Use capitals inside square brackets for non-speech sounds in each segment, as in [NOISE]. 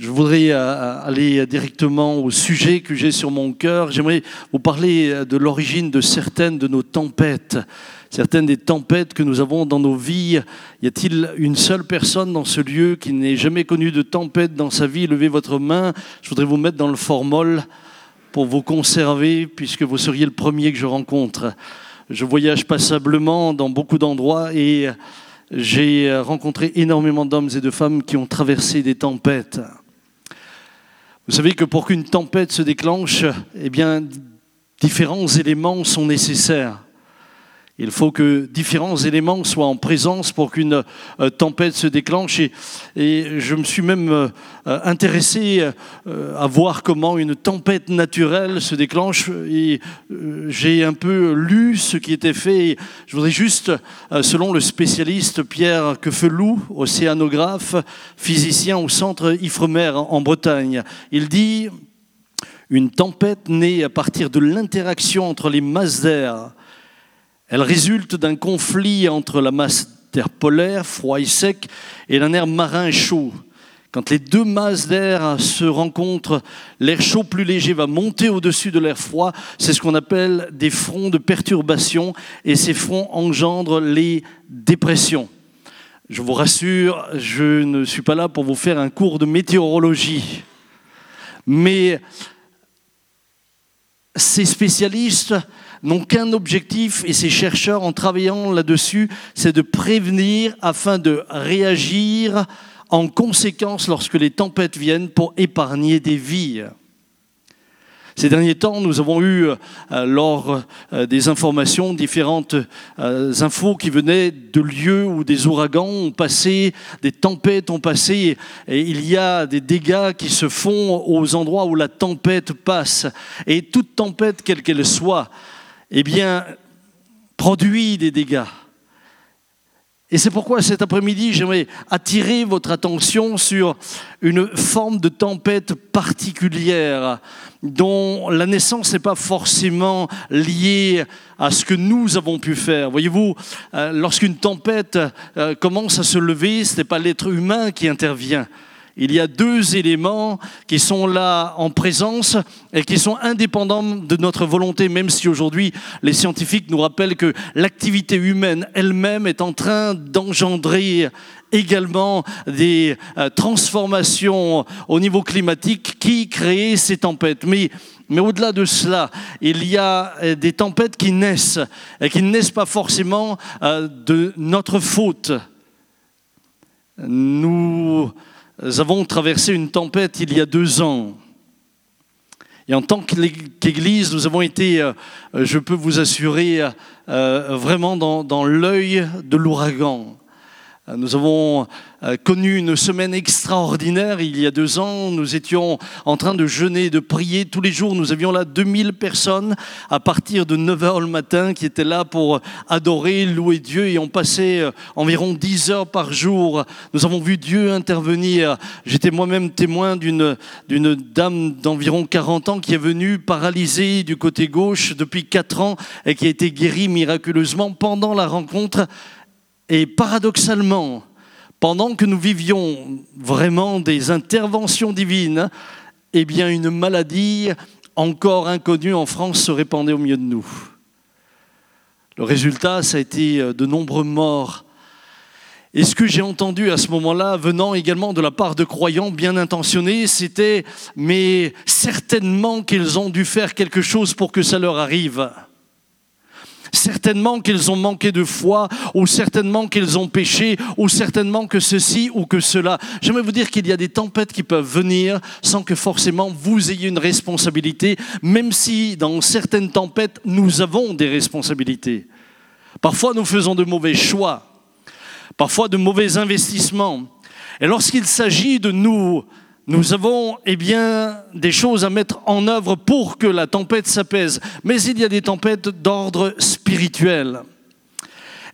Je voudrais euh, aller directement au sujet que j'ai sur mon cœur. J'aimerais vous parler de l'origine de certaines de nos tempêtes, certaines des tempêtes que nous avons dans nos vies. Y a-t-il une seule personne dans ce lieu qui n'ait jamais connu de tempête dans sa vie? Levez votre main. Je voudrais vous mettre dans le formol pour vous conserver, puisque vous seriez le premier que je rencontre. Je voyage passablement dans beaucoup d'endroits et j'ai rencontré énormément d'hommes et de femmes qui ont traversé des tempêtes. Vous savez que pour qu'une tempête se déclenche, eh bien, différents éléments sont nécessaires. Il faut que différents éléments soient en présence pour qu'une euh, tempête se déclenche. Et, je me suis même euh, intéressé euh, à voir comment une tempête naturelle se déclenche. Et j'ai un peu lu ce qui était fait. Je voudrais juste, selon le spécialiste Pierre Quefelou, océanographe, physicien au centre Ifremer en Bretagne, il dit une tempête naît à partir de l'interaction entre les masses d'air elle résulte d'un conflit entre la masse d'air polaire, froid et sec, et d'un air marin chaud. Quand les deux masses d'air se rencontrent, l'air chaud plus léger va monter au-dessus de l'air froid. C'est ce qu'on appelle des fronts de perturbation, et ces fronts engendrent les dépressions. Je vous rassure, je ne suis pas là pour vous faire un cours de météorologie. Mais ces spécialistes n'ont qu'un objectif, et ces chercheurs, en travaillant là-dessus, c'est de prévenir afin de réagir en conséquence lorsque les tempêtes viennent pour épargner des vies. Ces derniers temps, nous avons eu, euh, lors euh, des informations, différentes euh, infos qui venaient de lieux où des ouragans ont passé, des tempêtes ont passé, et il y a des dégâts qui se font aux endroits où la tempête passe. Et toute tempête, quelle qu'elle soit, eh bien, produit des dégâts. Et c'est pourquoi cet après-midi, j'aimerais attirer votre attention sur une forme de tempête particulière dont la naissance n'est pas forcément liée à ce que nous avons pu faire. Voyez-vous, euh, lorsqu'une tempête euh, commence à se lever, ce n'est pas l'être humain qui intervient, il y a deux éléments qui sont là en présence et qui sont indépendants de notre volonté, même si aujourd'hui les scientifiques nous rappellent que l'activité humaine elle-même est en train d'engendrer également des euh, transformations au niveau climatique qui créent ces tempêtes. Mais, mais au-delà de cela, il y a euh, des tempêtes qui naissent et qui ne naissent pas forcément euh, de notre faute. Nous nous avons traversé une tempête il y a deux ans. Et en tant qu'Église, nous avons été, euh, je peux vous assurer, euh, vraiment dans, dans l'œil de l'ouragan. Nous avons euh, connu une semaine extraordinaire il y a deux ans. Nous étions en train de jeûner, de prier tous les jours. Nous avions là 2000 personnes à partir de 9 h le matin qui étaient là pour adorer, louer Dieu et on passait euh, environ 10 heures par jour. Nous avons vu Dieu intervenir. J'étais moi-même témoin d'une dame d'environ 40 ans qui est venue paralysée du côté gauche depuis 4 ans et qui a été guérie miraculeusement pendant la rencontre et paradoxalement, pendant que nous vivions vraiment des interventions divines, eh bien une maladie encore inconnue en France se répandait au milieu de nous. Le résultat, ça a été euh, de nombreux morts. Et ce que j'ai entendu à ce moment-là, venant également de la part de croyants bien intentionnés, c'était mais certainement qu'ils ont dû faire quelque chose pour que ça leur arrive. Certainement qu'ils ont manqué de foi, ou certainement qu'ils ont péché, ou certainement que ceci ou que cela. J'aimerais vous dire qu'il y a des tempêtes qui peuvent venir sans que forcément vous ayez une responsabilité, même si dans certaines tempêtes, nous avons des responsabilités. Parfois, nous faisons de mauvais choix, parfois de mauvais investissements. Et lorsqu'il s'agit de nous nous avons eh bien, des choses à mettre en œuvre pour que la tempête s'apaise. Mais il y a des tempêtes d'ordre spirituel.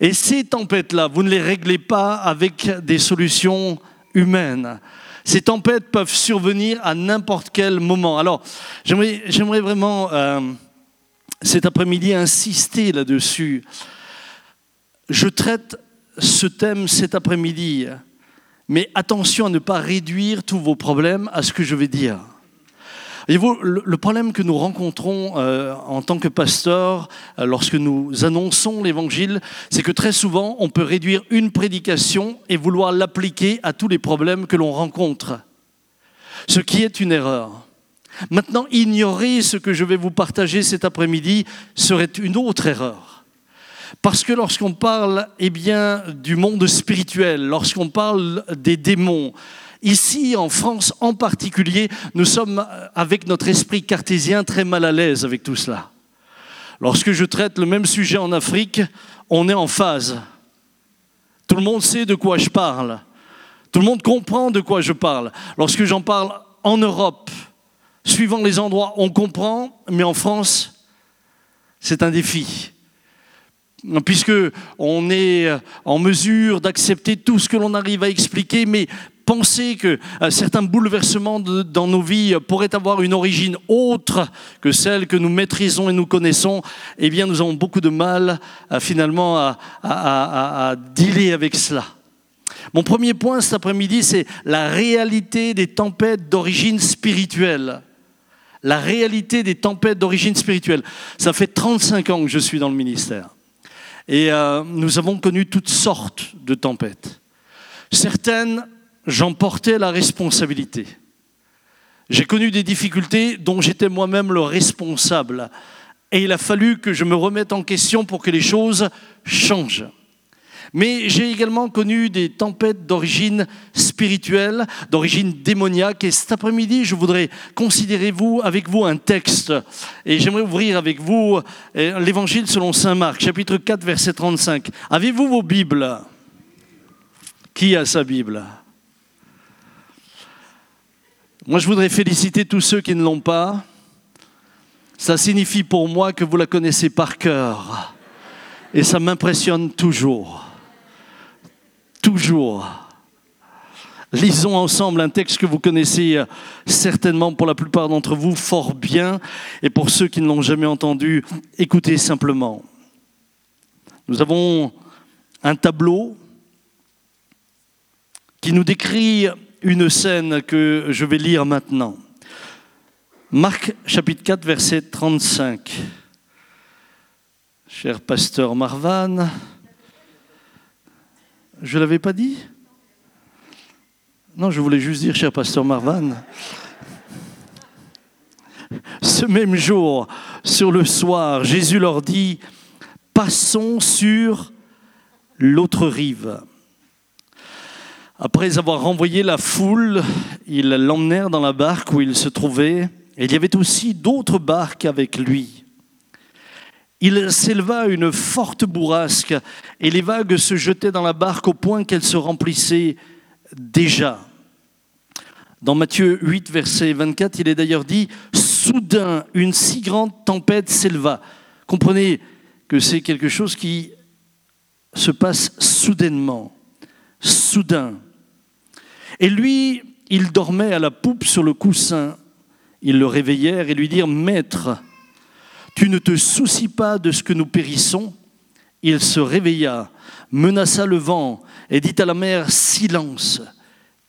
Et ces tempêtes-là, vous ne les réglez pas avec des solutions humaines. Ces tempêtes peuvent survenir à n'importe quel moment. Alors, j'aimerais vraiment euh, cet après-midi insister là-dessus. Je traite ce thème cet après-midi Mais attention à ne pas réduire tous vos problèmes à ce que je vais dire. Le problème que nous rencontrons euh, en tant que pasteur euh, lorsque nous annonçons l'évangile, c'est que très souvent, on peut réduire une prédication et vouloir l'appliquer à tous les problèmes que l'on rencontre. Ce qui est une erreur. Maintenant, ignorer ce que je vais vous partager cet après-midi serait une autre erreur. Parce que lorsqu'on parle eh bien, du monde spirituel, lorsqu'on parle des démons, ici en France en particulier, nous sommes avec notre esprit cartésien très mal à l'aise avec tout cela. Lorsque je traite le même sujet en Afrique, on est en phase. Tout le monde sait de quoi je parle. Tout le monde comprend de quoi je parle. Lorsque j'en parle en Europe, suivant les endroits, on comprend, mais en France, c'est un défi. Puisque on est en mesure d'accepter tout ce que l'on arrive à expliquer, mais penser que euh, certains bouleversements dans nos vies pourraient avoir une origine autre que celle que nous maîtrisons et nous connaissons, eh bien, nous avons beaucoup de mal euh, finalement à, à dealer avec cela. Mon premier point cet après-midi, c'est la réalité des tempêtes d'origine spirituelle. La réalité des tempêtes d'origine spirituelle. Ça fait 35 ans que je suis dans le ministère. Et euh, nous avons connu toutes sortes de tempêtes. Certaines, j'en portais la responsabilité. J'ai connu des difficultés dont j'étais moi-même le responsable. Et il a fallu que je me remette en question pour que les choses changent. Mais j'ai également connu des tempêtes d'origine spirituelle, d'origine démoniaque. Et cet après-midi, je voudrais considérer vous, avec vous un texte. Et j'aimerais ouvrir avec vous euh, l'évangile selon Saint Marc, chapitre 4, verset 35. Avez-vous vos Bibles? Qui a sa Bible? Moi, je voudrais féliciter tous ceux qui ne l'ont pas. Ça signifie pour moi que vous la connaissez par cœur. Et ça m'impressionne toujours toujours. Lisons ensemble un texte que vous connaissez euh, certainement pour la plupart d'entre vous fort bien, et pour ceux qui ne l'ont jamais entendu, écoutez simplement. Nous avons un tableau qui nous décrit une scène que je vais lire maintenant. Marc chapitre 4 verset 35. Cher pasteur Marvan, je ne l'avais pas dit Non, je voulais juste dire, cher pasteur Marvan, ce même jour, sur le soir, Jésus leur dit, passons sur l'autre rive. Après avoir renvoyé la foule, ils l'emmenèrent dans la barque où il se trouvait, et il y avait aussi d'autres barques avec lui il s'éleva une forte bourrasque et les vagues se jetaient dans la barque au point qu'elle se remplissait déjà. Dans Matthieu 8, verset 24, il est d'ailleurs dit, Soudain, une si grande tempête s'éleva. Comprenez que c'est quelque chose qui se passe soudainement, soudain. Et lui, il dormait à la poupe sur le coussin. Ils le réveillèrent et lui dirent, Maître, tu ne te soucies pas de ce que nous périssons. Il se réveilla, menaça le vent et dit à la mer, Silence,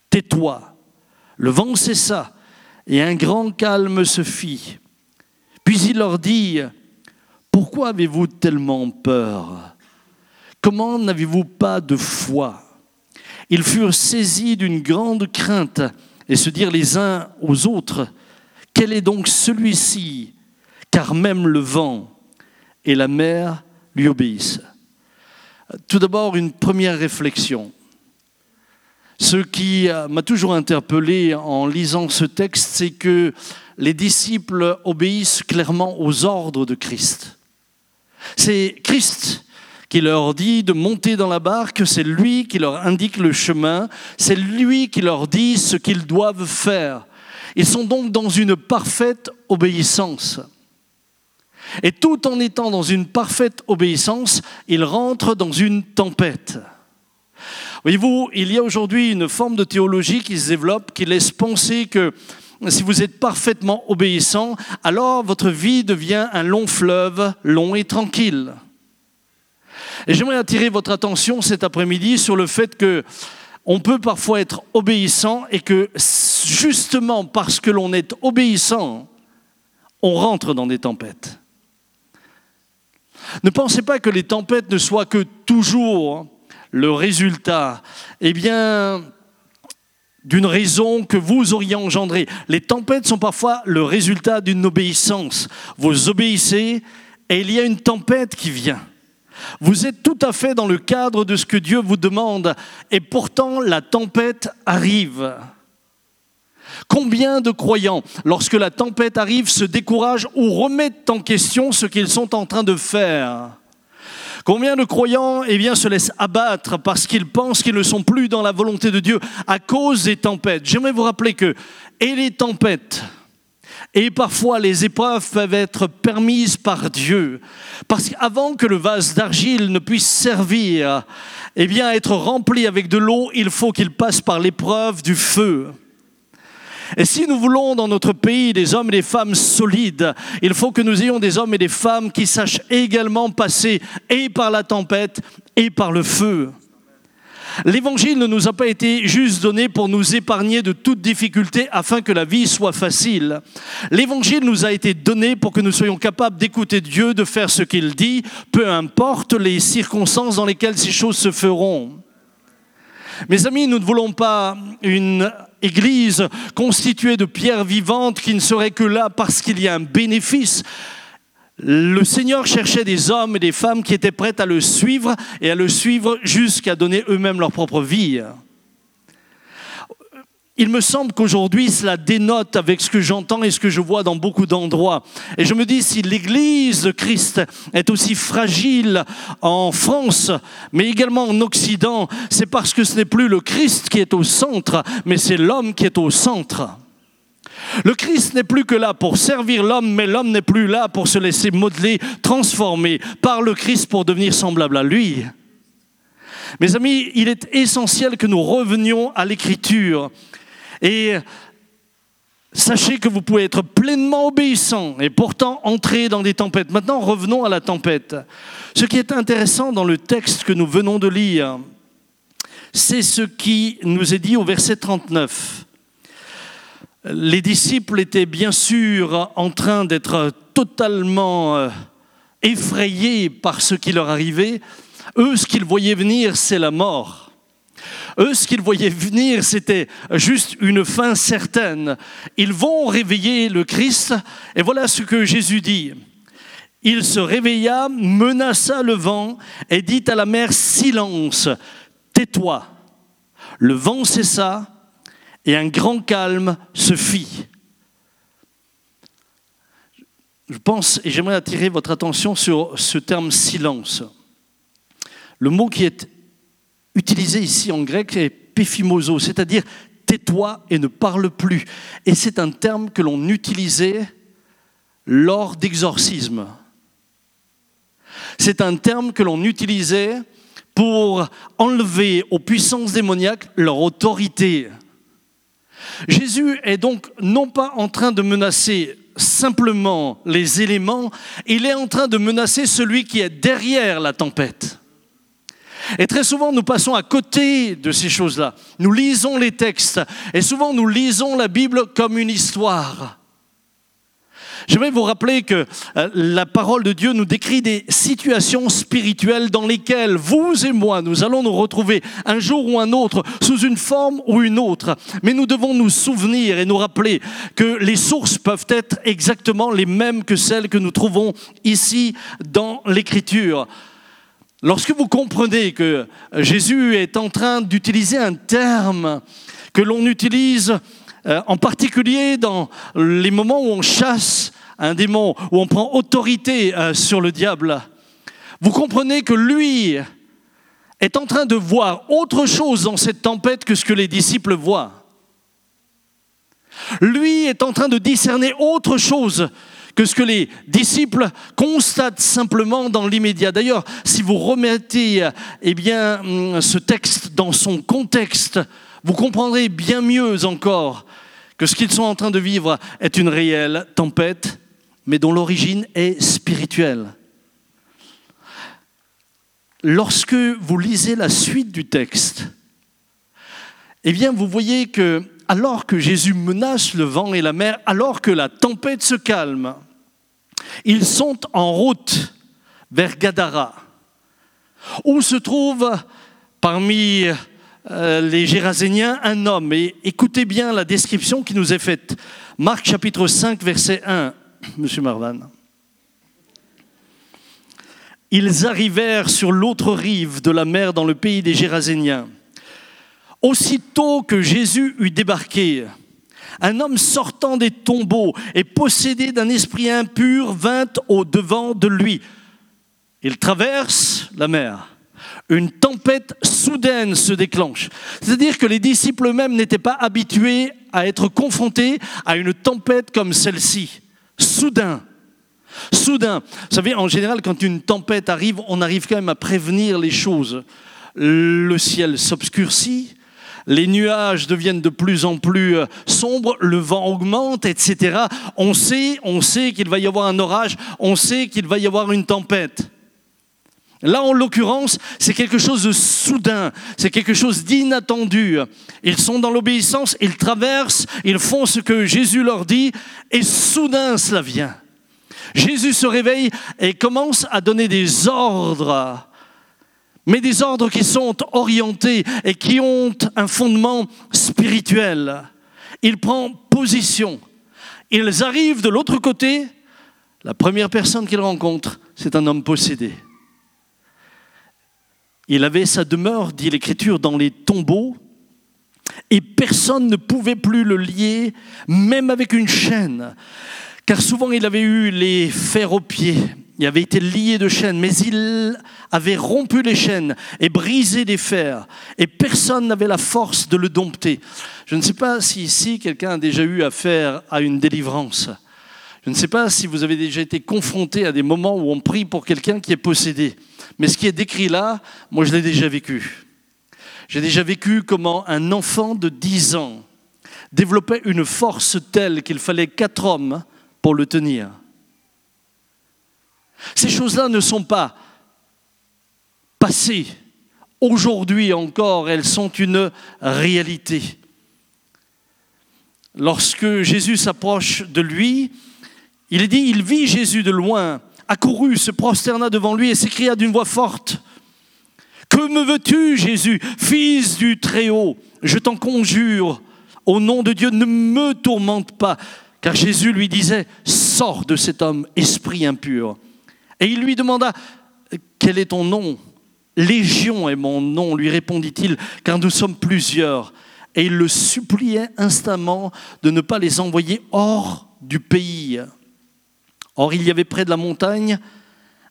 tais-toi. Le vent cessa et un grand calme se fit. Puis il leur dit, Pourquoi avez-vous tellement peur? Comment n'avez-vous pas de foi? Ils furent saisis d'une grande crainte et se dirent les uns aux autres, Quel est donc celui-ci? Car même le vent et la mer lui obéissent. Tout d'abord, une première réflexion. Ce qui m'a toujours interpellé en lisant ce texte, c'est que les disciples obéissent clairement aux ordres de Christ. C'est Christ qui leur dit de monter dans la barque, c'est lui qui leur indique le chemin, c'est lui qui leur dit ce qu'ils doivent faire. Ils sont donc dans une parfaite obéissance. Et tout en étant dans une parfaite obéissance, il rentre dans une tempête. Voyez-vous, il y a aujourd'hui une forme de théologie qui se développe, qui laisse penser que si vous êtes parfaitement obéissant, alors votre vie devient un long fleuve, long et tranquille. Et j'aimerais attirer votre attention cet après-midi sur le fait que on peut parfois être obéissant et que justement parce que l'on est obéissant, on rentre dans des tempêtes. Ne pensez pas que les tempêtes ne soient que toujours le résultat, eh d'une raison que vous auriez engendrée. Les tempêtes sont parfois le résultat d'une obéissance. Vous obéissez et il y a une tempête qui vient. Vous êtes tout à fait dans le cadre de ce que Dieu vous demande et pourtant la tempête arrive. Combien de croyants, lorsque la tempête arrive, se découragent ou remettent en question ce qu'ils sont en train de faire? Combien de croyants eh se laissent abattre parce qu'ils pensent qu'ils ne sont plus dans la volonté de Dieu à cause des tempêtes? J'aimerais vous rappeler que et les tempêtes et parfois les épreuves peuvent être permises par Dieu. Parce qu'avant que le vase d'argile ne puisse servir, eh bien, être rempli avec de l'eau, il faut qu'il passe par l'épreuve du feu. Et si nous voulons dans notre pays des hommes et des femmes solides, il faut que nous ayons des hommes et des femmes qui sachent également passer et par la tempête et par le feu. L'évangile ne nous a pas été juste donné pour nous épargner de toute difficulté afin que la vie soit facile. L'évangile nous a été donné pour que nous soyons capables d'écouter Dieu, de faire ce qu'il dit, peu importe les circonstances dans lesquelles ces choses se feront. Mes amis, nous ne voulons pas une église constituée de pierres vivantes qui ne serait que là parce qu'il y a un bénéfice. Le Seigneur cherchait des hommes et des femmes qui étaient prêts à le suivre et à le suivre jusqu'à donner eux-mêmes leur propre vie. Il me semble qu'aujourd'hui, cela dénote avec ce que j'entends et ce que je vois dans beaucoup d'endroits. Et je me dis, si l'Église de Christ est aussi fragile en France, mais également en Occident, c'est parce que ce n'est plus le Christ qui est au centre, mais c'est l'homme qui est au centre. Le Christ n'est plus que là pour servir l'homme, mais l'homme n'est plus là pour se laisser modeler, transformer par le Christ pour devenir semblable à lui. Mes amis, il est essentiel que nous revenions à l'Écriture et sachez que vous pouvez être pleinement obéissant et pourtant entrer dans des tempêtes. Maintenant, revenons à la tempête. Ce qui est intéressant dans le texte que nous venons de lire, c'est ce qui nous est dit au verset 39. Les disciples étaient bien sûr en train d'être totalement euh, effrayés par ce qui leur arrivait. Eux, ce qu'ils voyaient venir, c'est la mort. Eux, ce qu'ils voyaient venir, c'était juste une fin certaine. Ils vont réveiller le Christ, et voilà ce que Jésus dit. Il se réveilla, menaça le vent, et dit à la mer, silence, tais-toi. Le vent cessa, et un grand calme se fit. Je pense, et j'aimerais attirer votre attention sur ce terme silence. Le mot qui est utilisé ici en grec est péphimoso, c'est-à-dire tais-toi et ne parle plus. Et c'est un terme que l'on utilisait lors d'exorcisme. C'est un terme que l'on utilisait pour enlever aux puissances démoniaques leur autorité. Jésus est donc non pas en train de menacer simplement les éléments, il est en train de menacer celui qui est derrière la tempête. Et très souvent, nous passons à côté de ces choses-là. Nous lisons les textes et souvent nous lisons la Bible comme une histoire. J'aimerais vous rappeler que euh, la parole de Dieu nous décrit des situations spirituelles dans lesquelles vous et moi, nous allons nous retrouver un jour ou un autre sous une forme ou une autre. Mais nous devons nous souvenir et nous rappeler que les sources peuvent être exactement les mêmes que celles que nous trouvons ici dans l'Écriture. Lorsque vous comprenez que Jésus est en train d'utiliser un terme que l'on utilise euh, en particulier dans les moments où on chasse un démon, où on prend autorité euh, sur le diable, vous comprenez que lui est en train de voir autre chose dans cette tempête que ce que les disciples voient. Lui est en train de discerner autre chose que ce que les disciples constatent simplement dans l'immédiat. D'ailleurs, si vous remettez eh bien, hum, ce texte dans son contexte, vous comprendrez bien mieux encore que ce qu'ils sont en train de vivre est une réelle tempête, mais dont l'origine est spirituelle. Lorsque vous lisez la suite du texte, eh bien, vous voyez que alors que Jésus menace le vent et la mer, alors que la tempête se calme, ils sont en route vers Gadara, où se trouve parmi euh, les Géraséniens un homme. Et écoutez bien la description qui nous est faite. Marc chapitre 5, verset 1, [COUGHS] Monsieur Marvan. Ils arrivèrent sur l'autre rive de la mer dans le pays des Géraséniens. Aussitôt que Jésus eut débarqué, un homme sortant des tombeaux et possédé d'un esprit impur vint au devant de lui. Il traverse la mer. Une tempête soudaine se déclenche. C'est-à-dire que les disciples eux-mêmes n'étaient pas habitués à être confrontés à une tempête comme celle-ci. Soudain. Soudain. Vous savez, en général, quand une tempête arrive, on arrive quand même à prévenir les choses. Le ciel s'obscurcit, les nuages deviennent de plus en plus euh, sombres, le vent augmente, etc. On sait, on sait qu'il va y avoir un orage, on sait qu'il va y avoir une tempête. Là, en l'occurrence, c'est quelque chose de soudain, c'est quelque chose d'inattendu. Ils sont dans l'obéissance, ils traversent, ils font ce que Jésus leur dit, et soudain cela vient. Jésus se réveille et commence à donner des ordres mais des ordres qui sont orientés et qui ont un fondement spirituel. Il prend position. Ils arrivent de l'autre côté. La première personne qu'il rencontre, c'est un homme possédé. Il avait sa demeure, dit l'Écriture, dans les tombeaux, et personne ne pouvait plus le lier, même avec une chaîne, car souvent il avait eu les fers aux pieds, il avait été lié de chaînes, mais il avait rompu les chaînes et brisé les fers, et personne n'avait la force de le dompter. Je ne sais pas si ici quelqu'un a déjà eu affaire à une délivrance. Je ne sais pas si vous avez déjà été confronté à des moments où on prie pour quelqu'un qui est possédé. Mais ce qui est décrit là, moi je l'ai déjà vécu. J'ai déjà vécu comment un enfant de 10 ans développait une force telle qu'il fallait quatre hommes pour le tenir. Ces choses-là ne sont pas passées. Aujourd'hui encore, elles sont une réalité. Lorsque Jésus s'approche de lui, il dit, il vit Jésus de loin, accourut, se prosterna devant lui et s'écria d'une voix forte, Que me veux-tu, Jésus, fils du Très-Haut? Je t'en conjure, au nom de Dieu, ne me tourmente pas. Car Jésus lui disait, Sors de cet homme, esprit impur. Et il lui demanda, quel est ton nom? Légion est mon nom, lui répondit-il, car nous sommes plusieurs. Et il le suppliait instamment de ne pas les envoyer hors du pays. Or, il y avait près de la montagne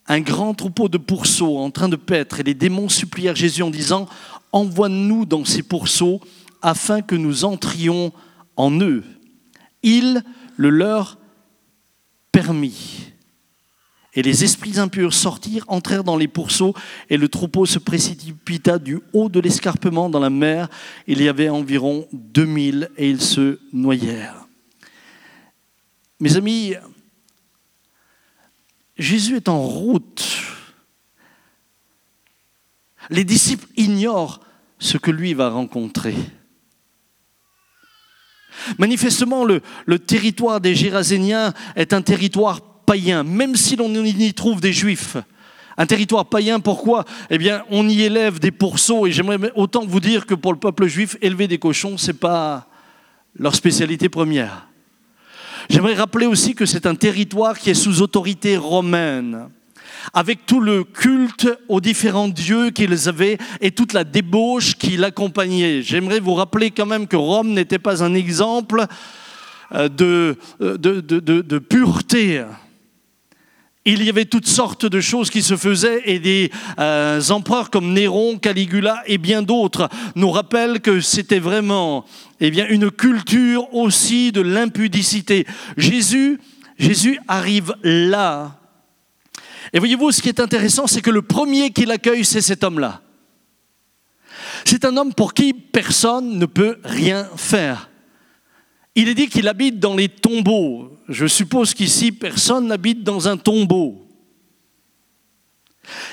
un grand troupeau de pourceaux en train de paître, et les démons supplièrent Jésus en disant, Envoie-nous dans ces pourceaux afin que nous entrions en eux. Il le leur permit. Et les esprits impurs sortirent, entrèrent dans les pourceaux, et le troupeau se précipita du haut de l'escarpement dans la mer. Il y avait environ 2000 et ils se noyèrent. Mes amis, Jésus est en route. Les disciples ignorent ce que lui va rencontrer. Manifestement, le, le territoire des Géraséniens est un territoire païen, même si l'on y trouve des juifs. Un territoire païen, pourquoi? Eh bien, on y élève des pourceaux, et j'aimerais autant vous dire que pour le peuple juif, élever des cochons, ce n'est pas leur spécialité première. J'aimerais rappeler aussi que c'est un territoire qui est sous autorité romaine, avec tout le culte aux différents dieux qu'ils avaient et toute la débauche qui l'accompagnait. J'aimerais vous rappeler quand même que Rome n'était pas un exemple euh, de, de pureté il y avait toutes sortes de choses qui se faisaient et des euh, empereurs comme Néron, Caligula et bien d'autres nous rappellent que c'était vraiment eh bien, une culture aussi de l'impudicité. Jésus, Jésus arrive là. Et voyez-vous, ce qui est intéressant, c'est que le premier qui l'accueille, c'est cet homme-là. C'est un homme pour qui personne ne peut rien faire. Il est dit qu'il habite dans les tombeaux. Je suppose qu'ici, personne n'habite dans un tombeau.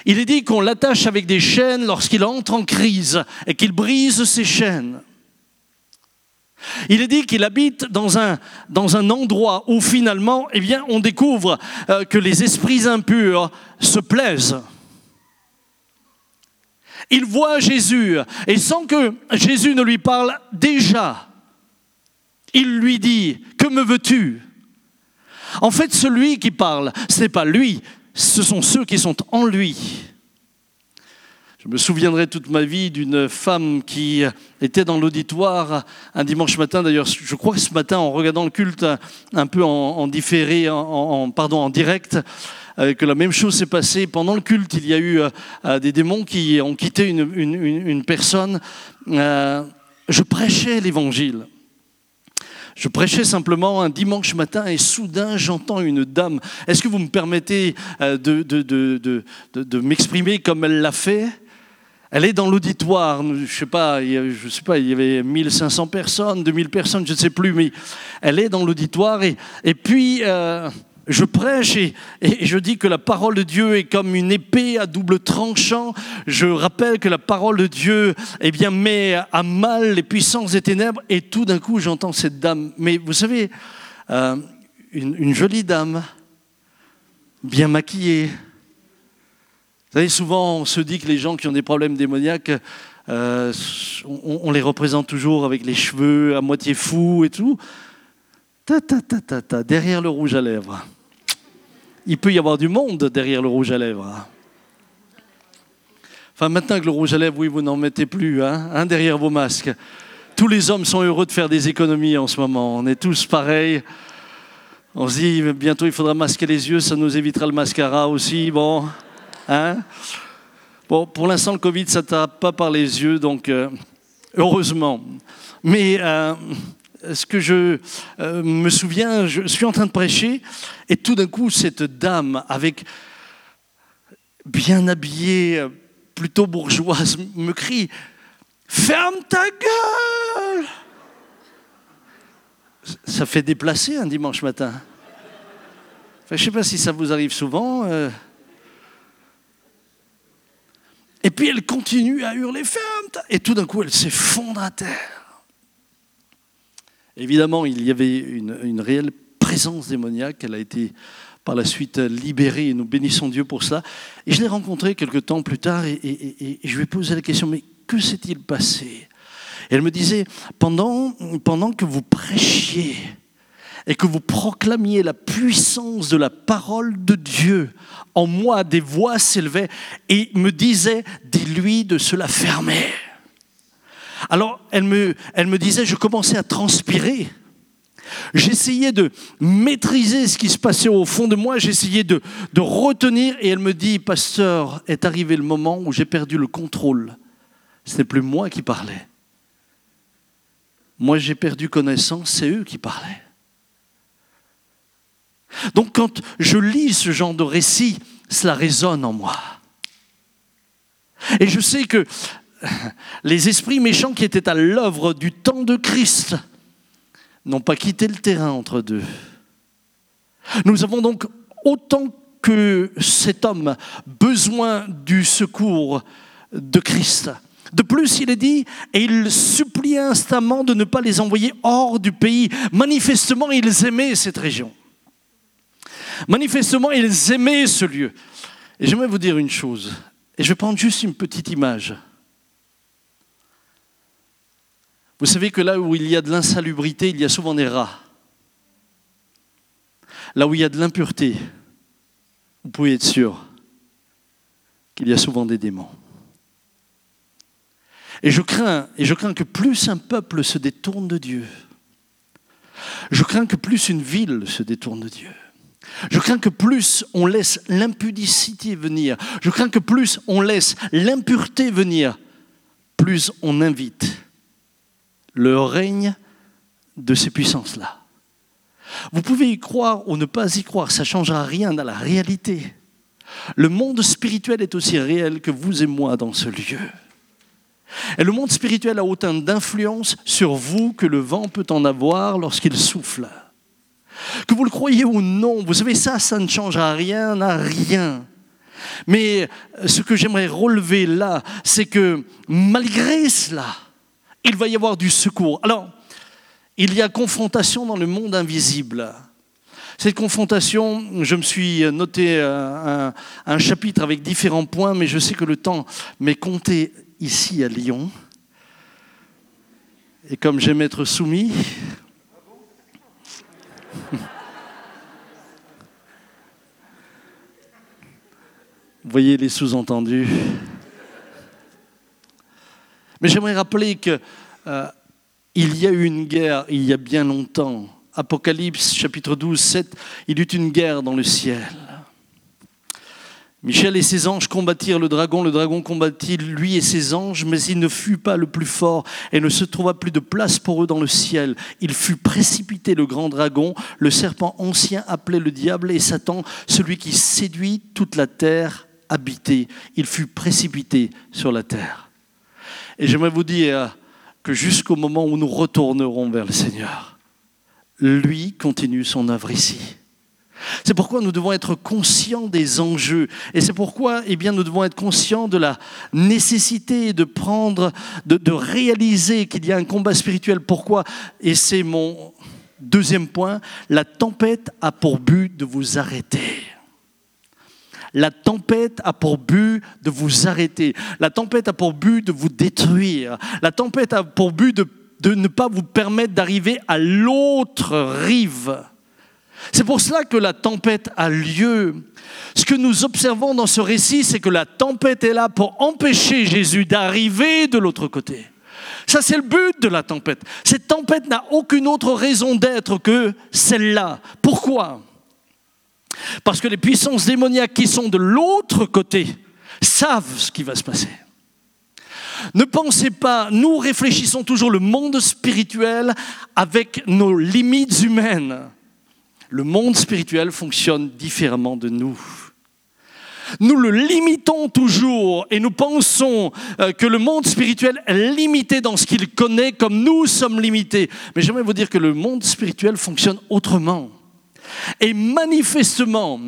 Il est dit qu'on l'attache avec des chaînes lorsqu'il entre en crise et qu'il brise ses chaînes. Il est dit qu'il habite dans un, endroit où finalement, eh on découvre euh, que les esprits impurs se plaisent. Il voit Jésus et sans que Jésus ne lui parle déjà, il lui dit, que me veux-tu? En fait, celui qui parle, ce n'est pas lui, ce sont ceux qui sont en lui. Je me souviendrai toute ma vie d'une femme qui était dans l'auditoire un dimanche matin. D'ailleurs, je crois que ce matin, en regardant le culte un peu en, différé, en, pardon, en direct, euh, que la même chose s'est passée pendant le culte. Il y a eu euh, des démons qui ont quitté une, personne. Euh, je prêchais l'évangile. Je prêchais simplement un dimanche matin et soudain j'entends une dame. Est-ce que vous me permettez de, de m'exprimer comme elle l'a fait? Elle est dans l'auditoire, je sais pas, je sais pas, il y avait 1500 personnes, 2000 personnes, je ne sais plus, mais elle est dans l'auditoire et, et puis euh, je prêche et, je dis que la parole de Dieu est comme une épée à double tranchant. Je rappelle que la parole de Dieu, eh bien, met à mal les puissances des ténèbres et tout d'un coup j'entends cette dame. Mais vous savez, euh, une, jolie dame, bien maquillée vous savez, souvent, on se dit que les gens qui ont des problèmes démoniaques, euh, on, les représente toujours avec les cheveux à moitié fous et tout. Ta, ta, ta, derrière le rouge à lèvres. Il peut y avoir du monde derrière le rouge à lèvres. Enfin, maintenant que le rouge à lèvres, oui, vous n'en mettez plus, hein, hein, derrière vos masques. Tous les hommes sont heureux de faire des économies en ce moment. On est tous pareils. On se dit, bientôt il faudra masquer les yeux, ça nous évitera le mascara aussi. Bon. Hein bon, pour l'instant, le Covid, ça ne tape pas par les yeux, donc euh, heureusement. Mais euh, ce que je euh, me souviens, je suis en train de prêcher, et tout d'un coup, cette dame, avec bien habillée, plutôt bourgeoise, me crie Ferme ta gueule Ça fait déplacer un dimanche matin. je ne sais pas si ça vous arrive souvent. Et puis elle continue à hurler ferme, et tout d'un coup elle s'effondre à terre. Évidemment, il y avait une, réelle présence démoniaque. Elle a été par la suite libérée et nous bénissons Dieu pour cela. Et je l'ai rencontrée quelque temps plus tard et, je lui ai posé la question, mais que s'est-il passé? Elle me disait, pendant, pendant que vous prêchiez, et que vous proclamiez la puissance de la parole de Dieu, en moi des voix s'élevaient et me disaient, dis-lui de se la fermer. Alors elle me, disait, je commençais à transpirer. J'essayais de maîtriser ce qui se passait au fond de moi, j'essayais de, de retenir, et elle me dit, pasteur, est arrivé le moment où j'ai perdu le contrôle. Ce n'est plus moi qui parlais. Moi j'ai perdu connaissance, c'est eux qui parlaient. Donc quand je lis ce genre de récit, cela résonne en moi. Et je sais que [LAUGHS] les esprits méchants qui étaient à l'œuvre du temps de Christ n'ont pas quitté le terrain entre deux. Nous avons donc autant que cet homme besoin du secours de Christ. De plus, il est dit, et il supplie instamment de ne pas les envoyer hors du pays. Manifestement, ils aimaient cette région. Manifestement, ils aimaient ce lieu. Et j'aimerais vous dire une chose, et je vais prendre juste une petite image. Vous savez que là où il y a de l'insalubrité, il y a souvent des rats. Là où il y a de l'impureté, vous pouvez être sûr qu'il y a souvent des démons. Et je crains, et je crains que plus un peuple se détourne de Dieu, je crains que plus une ville se détourne de Dieu, je crains que plus on laisse l'impudicité venir, je crains que plus on laisse l'impureté venir, plus on invite le règne de ces puissances-là. Vous pouvez y croire ou ne pas y croire, ça ne changera rien à la réalité. Le monde spirituel est aussi réel que vous et moi dans ce lieu. Et le monde spirituel a autant d'influence sur vous que le vent peut en avoir lorsqu'il souffle. Que vous le croyez ou non, vous savez, ça, ça ne changera rien à rien. Mais ce que j'aimerais relever là, c'est que malgré cela, il va y avoir du secours. Alors, il y a confrontation dans le monde invisible. Cette confrontation, je me suis noté un, un, chapitre avec différents points, mais je sais que le temps m'est compté ici à Lyon. Et comme j'aime être soumis, vous [LAUGHS] voyez les sous-entendus. Mais j'aimerais rappeler qu'il euh, y a eu une guerre il y a bien longtemps Apocalypse chapitre 12, 7, il y eut une guerre dans le ciel. Michel et ses anges combattirent le dragon, le dragon combattit lui et ses anges, mais il ne fut pas le plus fort et ne se trouva plus de place pour eux dans le ciel. Il fut précipité, le grand dragon, le serpent ancien appelé le diable et Satan, celui qui séduit toute la terre habitée. Il fut précipité sur la terre. Et j'aimerais vous dire que jusqu'au moment où nous retournerons vers le Seigneur, lui continue son œuvre ici. C'est pourquoi nous devons être conscients des enjeux. Et c'est pourquoi eh bien, nous devons être conscients de la nécessité de prendre, de, de réaliser qu'il y a un combat spirituel. Pourquoi? Et c'est mon deuxième point. La tempête a pour but de vous arrêter. La tempête a pour but de vous arrêter. La tempête a pour but de vous détruire. La tempête a pour but de ne pas vous permettre d'arriver à l'autre rive. C'est pour cela que la tempête a lieu. Ce que nous observons dans ce récit, c'est que la tempête est là pour empêcher Jésus d'arriver de l'autre côté. Ça, c'est le but de la tempête. Cette tempête n'a aucune autre raison d'être que celle-là. Pourquoi? Parce que les puissances démoniaques qui sont de l'autre côté savent ce qui va se passer. Ne pensez pas, nous réfléchissons toujours le monde spirituel avec nos limites humaines. Le monde spirituel fonctionne différemment de nous. Nous le limitons toujours et nous pensons euh, que le monde spirituel est limité dans ce qu'il connaît comme nous sommes limités. Mais j'aimerais vous dire que le monde spirituel fonctionne autrement. Et manifestement,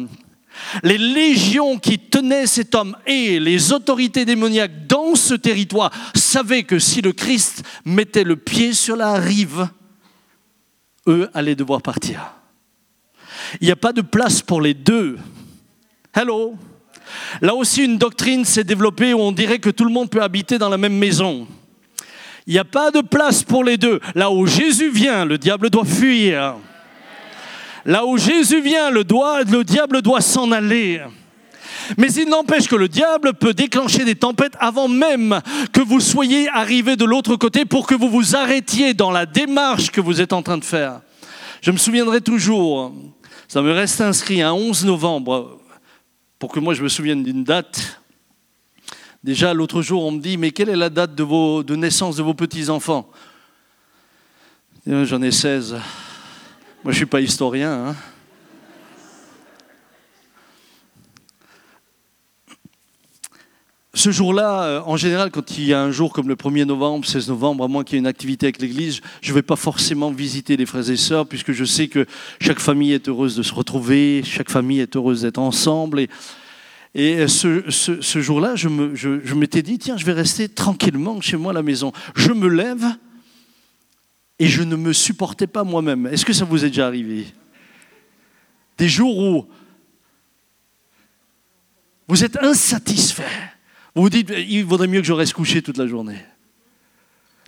les légions qui tenaient cet homme et les autorités démoniaques dans ce territoire savaient que si le Christ mettait le pied sur la rive, eux allaient devoir partir. Il n'y a pas de place pour les deux. Hello? Là aussi, une doctrine s'est développée où on dirait que tout le monde peut habiter dans la même maison. Il n'y a pas de place pour les deux. Là où Jésus vient, le diable doit fuir. Là où Jésus vient, le, le diable doit s'en aller. Mais il n'empêche que le diable peut déclencher des tempêtes avant même que vous soyez arrivé de l'autre côté pour que vous vous arrêtiez dans la démarche que vous êtes en train de faire. Je me souviendrai toujours, ça me reste inscrit un 11 novembre, pour que moi je me souvienne d'une date. Déjà l'autre jour, on me dit, mais quelle est la date de naissance de vos petits-enfants? J'en ai 16. Moi, je ne suis pas historien. Hein. Ce jour-là, euh, en général, quand il y a un jour comme le 1er novembre, 16 novembre, à moins qu'il y ait une activité avec l'Église, je ne vais pas forcément visiter les frères et sœurs, puisque je sais que chaque famille est heureuse de se retrouver, chaque famille est heureuse d'être ensemble. Et, et ce, jour-là, je m'étais dit, tiens, je vais rester tranquillement chez moi à la maison. Je me lève, et je ne me supportais pas moi-même. Est-ce que ça vous est déjà arrivé? Des jours où vous êtes insatisfait. Vous vous dites, il vaudrait mieux que je reste couché toute la journée.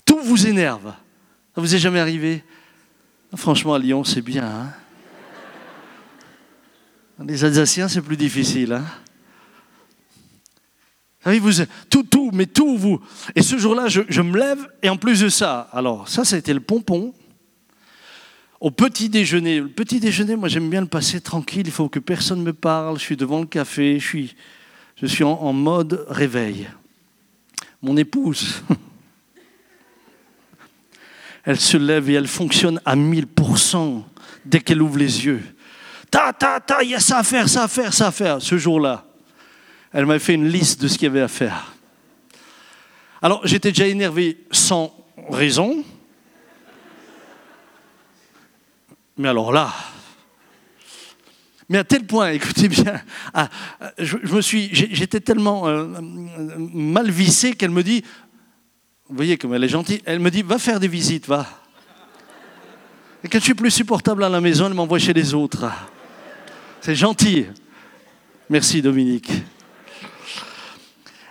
Tout vous énerve. Ça vous est jamais arrivé? Franchement, à Lyon, c'est bien. Hein Les Alsaciens, c'est plus difficile. Hein ah vous, tout, tout, mais tout, vous. Et ce jour-là, je, me lève, et en plus de ça, alors ça, été le pompon. Au petit déjeuner, le petit déjeuner, moi j'aime bien le passer tranquille, il faut que personne me parle, je suis devant le café, je suis, je suis en, en mode réveil. Mon épouse, [LAUGHS] elle se lève et elle fonctionne à 1000% dès qu'elle ouvre les yeux. Ta, ta, ta, il y a ça à faire, ça à faire, ça à faire, ce jour-là elle m'a fait une liste de ce qu'il y avait à faire. Alors j'étais déjà énervé sans raison. Mais alors là, mais à tel point, [LAUGHS] écoutez bien, ah, je, me suis, j'étais tellement euh, mal vissé qu'elle me dit, vous voyez comme elle est gentille, elle me dit, va faire des visites, va. Et quand je suis plus supportable à la maison, elle m'envoie chez les autres. C'est gentil. Merci Dominique.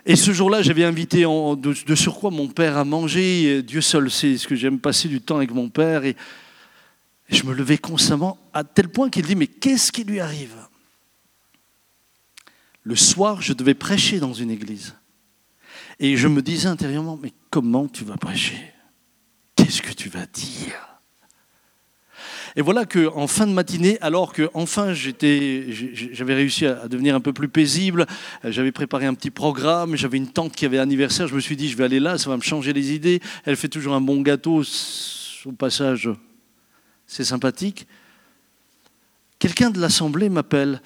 Et ce jour-là, j'avais invité de, surcroît mon père à manger. Dieu seul sait ce que j'aime passer du temps avec mon père. Et, je me levais constamment à tel point qu'il dit, mais qu'est-ce qui lui arrive? Le soir, je devais prêcher dans une église. Et je me disais intérieurement, mais comment tu vas prêcher? Qu'est-ce que tu vas dire? Et voilà qu'en fin de matinée, alors que enfin j'avais réussi à devenir un peu plus paisible, j'avais préparé un petit programme, j'avais une tante qui avait anniversaire, je me suis dit je vais aller là, ça va me changer les idées. Elle fait toujours un bon gâteau, au passage, c'est sympathique. Quelqu'un de l'assemblée m'appelle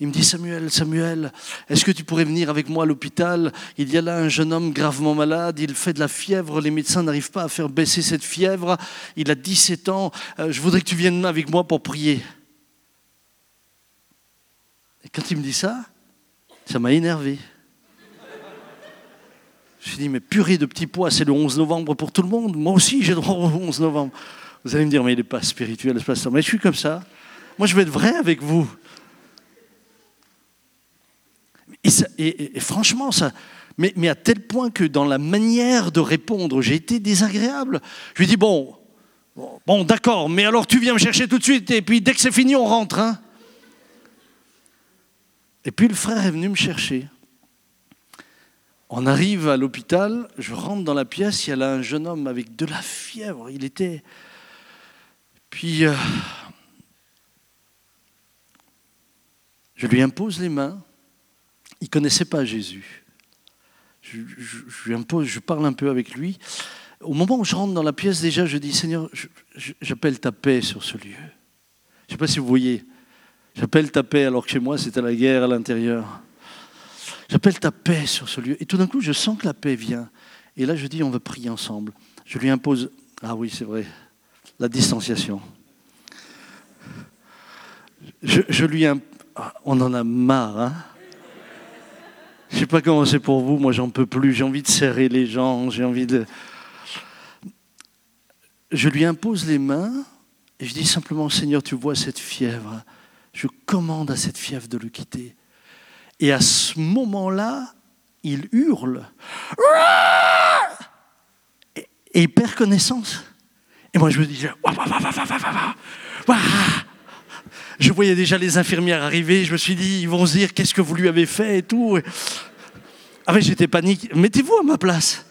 il me dit Samuel, Samuel, est-ce que tu pourrais venir avec moi à l'hôpital? Il y a là un jeune homme gravement malade, il fait de la fièvre, les médecins n'arrivent pas à faire baisser cette fièvre, il a 17 ans, euh, je voudrais que tu viennes avec moi pour prier. Et quand il me dit ça, ça m'a énervé. Je me suis dit, mais purée de petits pois, c'est le 11 novembre pour tout le monde. Moi aussi, j'ai droit au 11 novembre. Vous allez me dire, mais il n'est pas spirituel, ce pasteur. Mais je suis comme ça. Moi, je vais être vrai avec vous. Et, franchement, ça, mais, à tel point que dans la manière de répondre, j'ai été désagréable. Je lui dis bon, bon, d'accord, mais alors tu viens me chercher tout de suite, et puis dès que c'est fini, on rentre. Hein et puis le frère est venu me chercher. On arrive à l'hôpital, je rentre dans la pièce, il y a là un jeune homme avec de la fièvre. Il était. Puis. Euh, je lui impose les mains. Il ne connaissait pas Jésus. Je, je, parle un peu avec lui. Au moment où je rentre dans la pièce, déjà, je dis, Seigneur, j'appelle ta paix sur ce lieu. Je ne sais pas si vous voyez. J'appelle ta paix alors que chez moi, c'était la guerre à l'intérieur. J'appelle ta paix sur ce lieu. Et tout d'un coup, je sens que la paix vient. Et là, je dis, on va prier ensemble. Je lui impose, ah oui, c'est vrai, la distanciation. Je, je lui impose, ah, on en a marre, hein je ne sais pas comment c'est pour vous, moi j'en peux plus, j'ai envie de serrer les gens, j'ai envie de... Je lui impose les mains et je dis simplement, Seigneur, tu vois cette fièvre, je commande à cette fièvre de le quitter. Et à ce moment-là, il hurle et, il perd connaissance. Et moi je me dis, je voyais déjà les infirmières arriver, je me suis dit, ils vont se dire, qu'est-ce que vous lui avez fait et tout. Ah mais j'étais panique. Mettez-vous à ma place.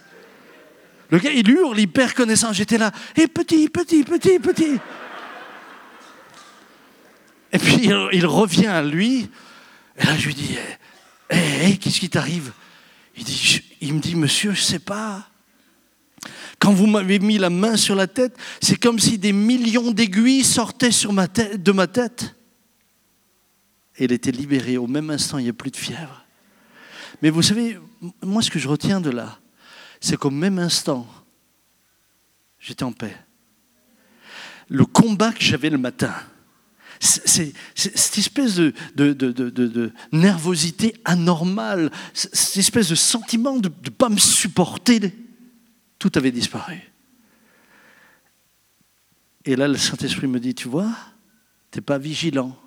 Le gars, il hurle, il perd connaissance. J'étais là, hé petit, petit, petit, petit. Et puis il, revient à lui. Et là, je lui dis, hé, hey, qu'est-ce qui t'arrive? Il, dit, il me dit, monsieur, je ne sais pas. Quand vous m'avez mis la main sur la tête, c'est comme si des millions d'aiguilles sortaient sur ma tête, de ma tête et il était libéré. Au même instant, il n'y a plus de fièvre. Mais vous savez, moi, ce que je retiens de là, c'est qu'au même instant, j'étais en paix. Le combat que j'avais le matin, c'est cette espèce de, de, nervosité anormale, cette espèce de sentiment de ne pas me supporter, tout avait disparu. Et là, le Saint-Esprit me dit, tu vois, tu n'es pas vigilant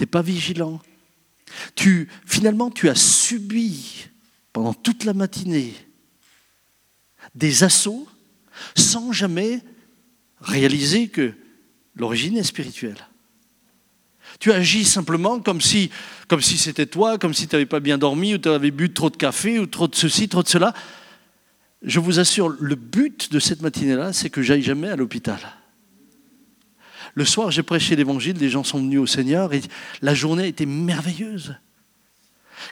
tu n'es pas vigilant. Tu, finalement, tu as subi pendant toute la matinée des assauts sans jamais réaliser que l'origine est spirituelle. Tu agis simplement comme si, comme si c'était toi, comme si tu n'avais pas bien dormi, ou tu avais bu trop de café, ou trop de ceci, trop de cela. Je vous assure, le but de cette matinée-là, c'est que j'aille jamais à l'hôpital. Le soir, j'ai prêché l'évangile, les gens sont venus au Seigneur et la journée était merveilleuse.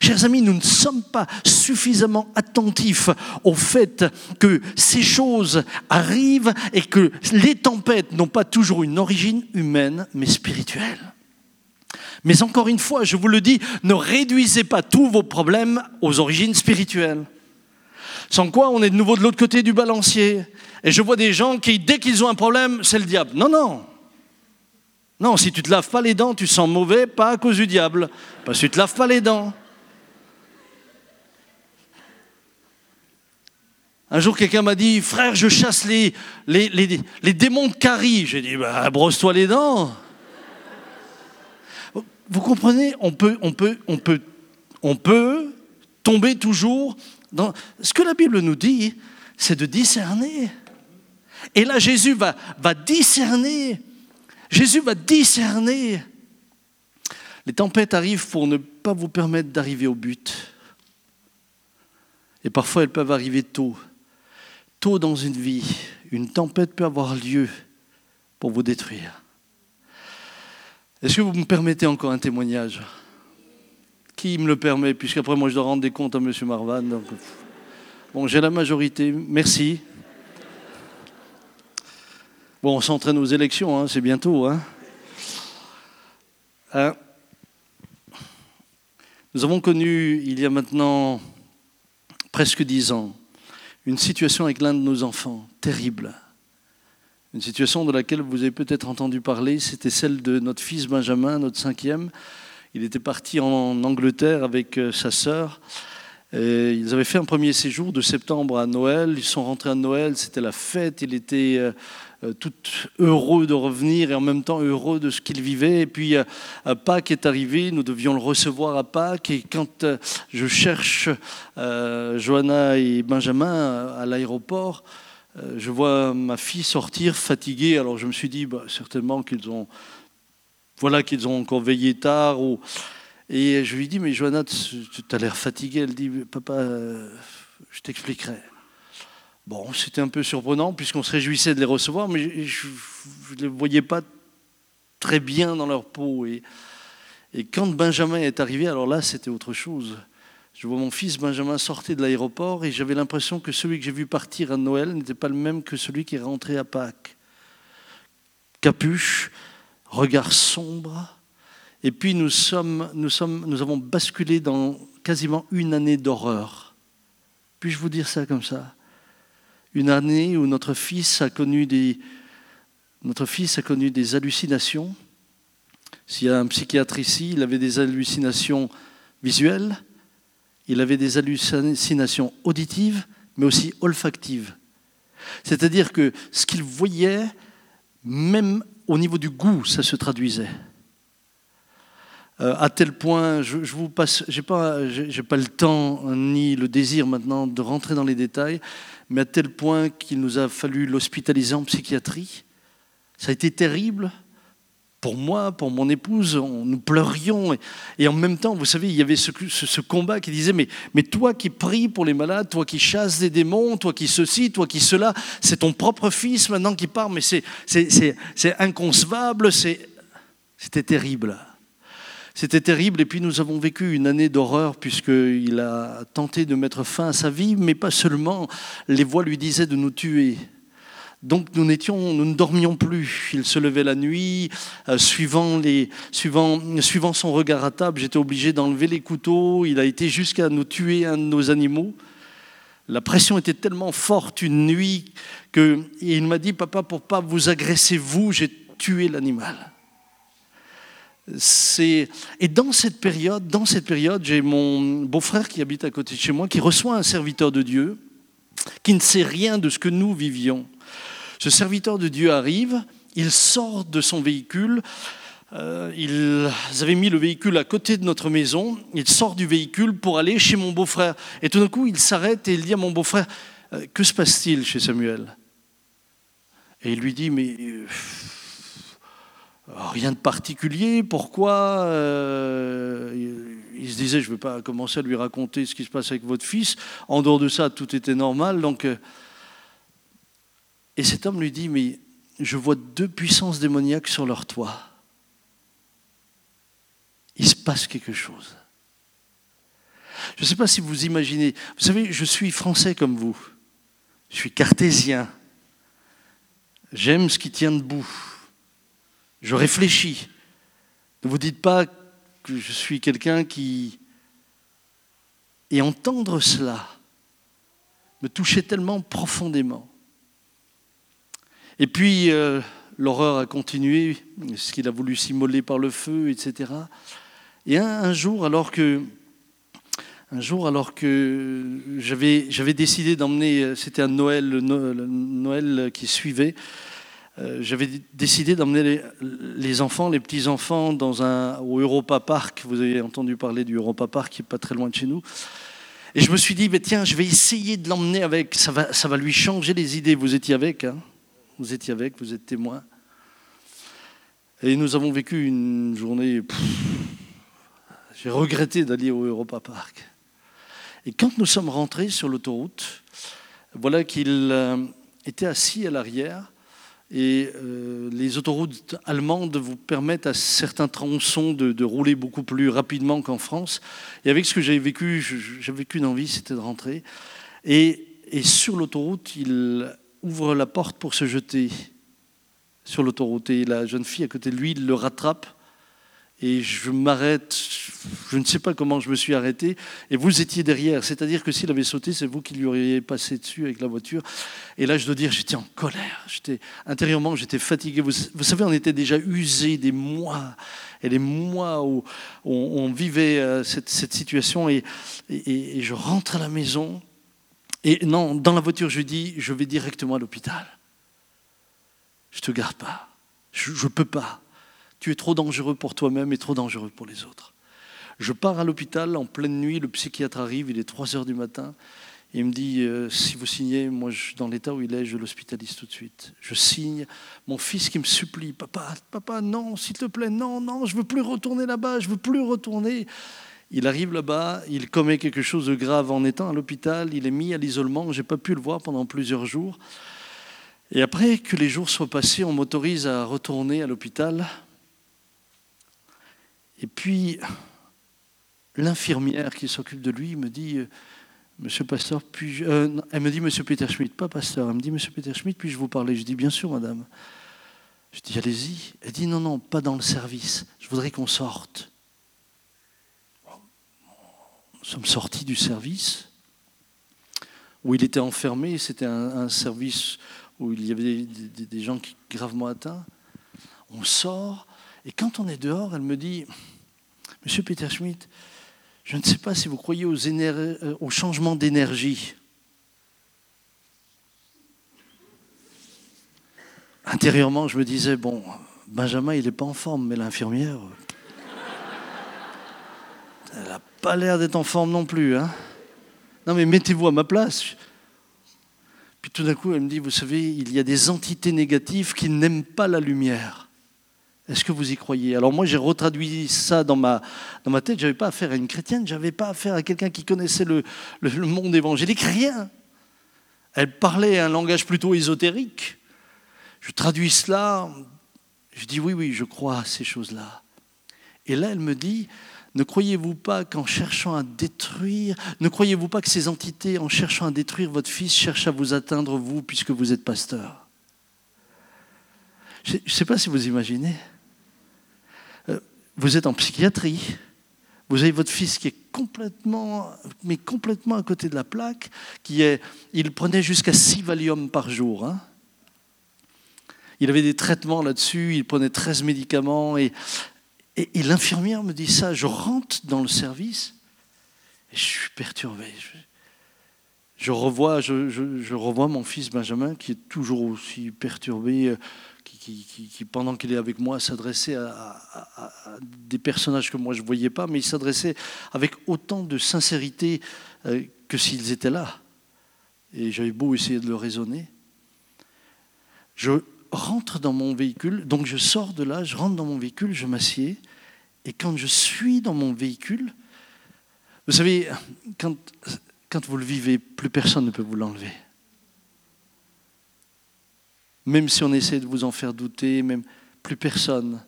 Chers amis, nous ne sommes pas suffisamment attentifs au fait que ces choses arrivent et que les tempêtes n'ont pas toujours une origine humaine, mais spirituelle. Mais encore une fois, je vous le dis, ne réduisez pas tous vos problèmes aux origines spirituelles. Sans quoi, on est de nouveau de l'autre côté du balancier. Et je vois des gens qui, dès qu'ils ont un problème, c'est le diable. Non, non. Non, si tu ne te laves pas les dents, tu sens mauvais, pas à cause du diable, parce que tu ne te laves pas les dents. Un jour, quelqu'un m'a dit, frère, je chasse les, démons de carie. J'ai dit, bah, brosse-toi les dents. Vous comprenez on peut, on, peut, on, peut, on peut tomber toujours dans... Ce que la Bible nous dit, c'est de discerner. Et là, Jésus va, va discerner. Jésus va discerner. Les tempêtes arrivent pour ne pas vous permettre d'arriver au but. Et parfois, elles peuvent arriver tôt. Tôt dans une vie, une tempête peut avoir lieu pour vous détruire. Est-ce que vous me permettez encore un témoignage? Qui me le permet Puisqu'après, moi, je dois rendre des comptes à M. Marvan. bon, j'ai la majorité. Merci. Bon, on s'entraîne aux élections, hein, c'est bientôt. Hein. Hein? Nous avons connu, il y a maintenant presque dix ans, une situation avec l'un de nos enfants, terrible. Une situation de laquelle vous avez peut-être entendu parler, c'était celle de notre fils Benjamin, notre cinquième. Il était parti en Angleterre avec euh, sa sœur. ils avaient fait un premier séjour de septembre à Noël. Ils sont rentrés à Noël, c'était la fête. Il était euh, euh, tout heureux de revenir et en même temps heureux de ce qu'il vivait. Et puis euh, Pâques est arrivé, nous devions le recevoir à Pâques. Et quand euh, je cherche Johanna et Benjamin à l'aéroport, je vois ma fille sortir fatiguée. Alors je me suis dit, bah, certainement qu'ils ont, voilà qu'ils ont encore veillé tard. Et je lui dis, mais Johanna, tu as l'air fatiguée. Elle dit, papa, je t'expliquerai. Bon, c'était un peu surprenant puisqu'on se réjouissait de les recevoir, mais je ne les voyais pas très bien dans leur peau. Et, et quand Benjamin est arrivé, alors là, c'était autre chose. Je vois mon fils Benjamin sortir de l'aéroport et j'avais l'impression que celui que j'ai vu partir à Noël n'était pas le même que celui qui est rentré à Pâques. Capuche, regard sombre. Et puis nous, sommes, nous, sommes, nous avons basculé dans quasiment une année d'horreur. Puis-je vous dire ça comme ça? Une année où notre fils a connu des, hallucinations. S'il y a un psychiatre ici, il avait des hallucinations visuelles, il avait des hallucinations auditives, mais aussi olfactives. C'est-à-dire que ce qu'il voyait, même au niveau du goût, ça se traduisait. Euh, à tel point, je, vous passe, j'ai pas, pas le temps ni le désir maintenant de rentrer dans les détails, mais à tel point qu'il nous a fallu l'hospitaliser en psychiatrie. Ça a été terrible pour moi, pour mon épouse, nous pleurions. Et, en même temps, vous savez, il y avait ce, combat qui disait, mais, mais toi qui pries pour les malades, toi qui chasses des démons, toi qui ceci, toi qui cela, c'est ton propre fils maintenant qui part, mais c'est inconcevable, c'était terrible. C'était terrible et puis nous avons vécu une année d'horreur puisqu'il a tenté de mettre fin à sa vie, mais pas seulement. Les voix lui disaient de nous tuer. Donc nous, n'étions, nous ne dormions plus. Il se levait la nuit, euh, suivant, son regard à table, j'étais obligé d'enlever les couteaux. Il a été jusqu'à nous tuer un de nos animaux. La pression était tellement forte une nuit qu'il m'a dit, papa, pour pas vous agresser vous, j'ai tué l'animal et dans cette période, dans cette période, j'ai mon beau-frère qui habite à côté de chez moi, qui reçoit un serviteur de Dieu, qui ne sait rien de ce que nous vivions. Ce serviteur de Dieu arrive, il sort de son véhicule. Euh, ils avaient mis le véhicule à côté de notre maison. Il sort du véhicule pour aller chez mon beau-frère. Et tout d'un coup, il s'arrête et il dit à mon beau-frère euh, Que se passe-t-il chez Samuel? Et il lui dit Mais euh, Rien de particulier. Pourquoi euh, Il se disait, je ne vais pas commencer à lui raconter ce qui se passe avec votre fils. En dehors de ça, tout était normal. Euh, et cet homme lui dit, mais je vois deux puissances démoniaques sur leur toit. Il se passe quelque chose. Je ne sais pas si vous imaginez. Vous savez, je suis français comme vous. Je suis cartésien. J'aime ce qui tient debout. Je réfléchis. Ne vous dites pas que je suis quelqu'un qui... Et entendre cela me touchait tellement profondément. Et puis, euh, l'horreur a continué, ce qu'il a voulu s'immoler par le feu, etc. Et un, jour, alors que un jour, alors que j'avais, décidé d'emmener, c'était un Noël, qui suivait, euh, j'avais décidé d'emmener les, enfants, les petits-enfants, dans un, au Europa Park. Vous avez entendu parler du Europa Park, qui est pas très loin de chez nous. Et je me suis dit, mais tiens, je vais essayer de l'emmener avec, ça va, ça va lui changer les idées. Vous étiez avec, hein vous étiez avec, vous êtes témoin. Et nous avons vécu une journée. J'ai regretté d'aller au Europa Park. Et quand nous sommes rentrés sur l'autoroute, voilà qu'il euh, était assis à l'arrière et euh, les autoroutes allemandes vous permettent à certains tronçons de, rouler beaucoup plus rapidement qu'en France. Et avec ce que j'avais vécu, j'avais qu'une envie, c'était de rentrer. Et, et sur l'autoroute, il ouvre la porte pour se jeter sur l'autoroute. Et la jeune fille à côté de lui le rattrape et je m'arrête, je ne sais pas comment je me suis arrêté, et vous étiez derrière, c'est-à-dire que s'il avait sauté, c'est vous qui lui auriez passé dessus avec la voiture. Et là, je dois dire, j'étais en colère, j'étais intérieurement, j'étais fatigué. Vous, savez, on était déjà usé des mois et des mois où, on, vivait euh, cette, situation, et, et, je rentre à la maison, et non, dans la voiture, je dis, je vais directement à l'hôpital. Je te garde pas, je ne peux pas. Tu es trop dangereux pour toi-même et trop dangereux pour les autres. Je pars à l'hôpital en pleine nuit, le psychiatre arrive, il est 3 heures du matin. il me dit, euh, si vous signez, moi, dans l'état où il est, je l'hospitalise tout de suite. Je signe. Mon fils qui me supplie, papa, papa, non, s'il te plaît, non, non, je veux plus retourner là-bas, je veux plus retourner. Il arrive là-bas, il commet quelque chose de grave en étant à l'hôpital, il est mis à l'isolement, je n'ai pas pu le voir pendant plusieurs jours. Et après que les jours soient passés, on m'autorise à retourner à l'hôpital. Et puis, l'infirmière qui s'occupe de lui me dit, Monsieur Pasteur, puis euh, elle me dit Monsieur Peter Schmidt, pas Pasteur, elle me dit Monsieur Peter Schmidt, puis-je vous parler? Je dis Bien sûr, Madame. Je dis Allez-y. Elle dit Non, non, pas dans le service. Je voudrais qu'on sorte. Nous sommes sortis du service où il était enfermé. C'était un, service où il y avait des, des gens qui, gravement atteints. On sort et quand on est dehors, elle me dit, Monsieur Peter Schmidt, je ne sais pas si vous croyez aux euh, au changement d'énergie. Intérieurement, je me disais, bon, Benjamin, il n'est pas en forme, mais l'infirmière, elle n'a pas l'air d'être en forme non plus. Hein non, mais mettez-vous à ma place. Puis tout d'un coup, elle me dit, vous savez, il y a des entités négatives qui n'aiment pas la lumière. Est-ce que vous y croyez? Alors moi, j'ai retraduit ça dans ma, tête. Je n'avais pas affaire à une chrétienne, je n'avais pas affaire à quelqu'un qui connaissait le, le, monde évangélique, rien. Elle parlait un langage plutôt ésotérique. Je traduis cela, je dis oui, oui, je crois à ces choses-là. Et là, elle me dit, ne croyez-vous pas qu'en cherchant à détruire, ne croyez-vous pas que ces entités, en cherchant à détruire votre fils, cherchent à vous atteindre, vous, puisque vous êtes pasteur? Je ne sais pas si vous imaginez. Vous êtes en psychiatrie. Vous avez votre fils qui est complètement, mais complètement à côté de la plaque, qui est, il prenait jusqu'à 6 Valium par jour. Hein. Il avait des traitements là-dessus, il prenait 13 médicaments. Et, et, l'infirmière me dit ça. Je rentre dans le service et je suis perturbé. Je, revois, je, je, revois mon fils Benjamin qui est toujours aussi perturbé qui, pendant qu'il est avec moi, s'adressait à, des personnages que moi je ne voyais pas, mais il s'adressait avec autant de sincérité euh, que s'ils étaient là. Et j'avais beau essayer de le raisonner. Je rentre dans mon véhicule, donc je sors de là, je rentre dans mon véhicule, je m'assieds, et quand je suis dans mon véhicule, vous savez, quand, quand vous le vivez, plus personne ne peut vous l'enlever même si on essaie de vous en faire douter, même plus personne.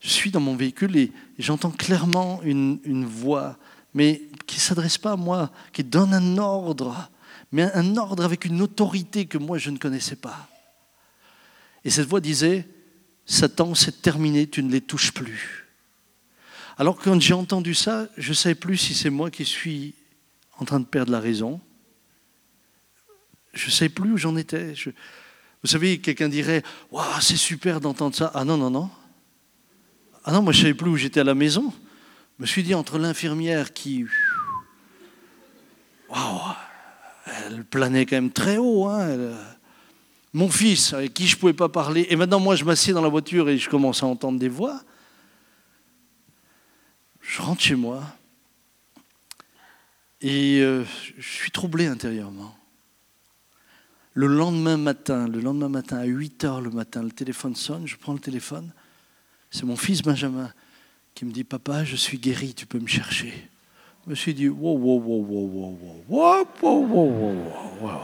Je suis dans mon véhicule et j'entends clairement une, voix, mais qui ne s'adresse pas à moi, qui donne un ordre, mais un ordre avec une autorité que moi je ne connaissais pas. Et cette voix disait, Satan, c'est terminé, tu ne les touches plus. Alors quand j'ai entendu ça, je ne savais plus si c'est moi qui suis en train de perdre la raison. Je ne savais plus où j'en étais. Je, vous savez, quelqu'un dirait Waouh, c'est super d'entendre ça. Ah non, non, non. Ah non, moi je ne savais plus où j'étais à la maison. Je me suis dit entre l'infirmière qui waouh, elle planait quand même très haut. Hein, mon fils, avec qui je ne pouvais pas parler, et maintenant moi je m'assieds dans la voiture et je commence à entendre des voix. Je rentre chez moi et euh, je suis troublé intérieurement. Le lendemain matin, le lendemain matin, à 8 heures le matin, le téléphone sonne, je prends le téléphone. C'est mon fils Benjamin qui me dit Papa, je suis guéri, tu peux me chercher. Je me suis dit Wow, wow, wow, wow, wow, wow, wow, wow, wow,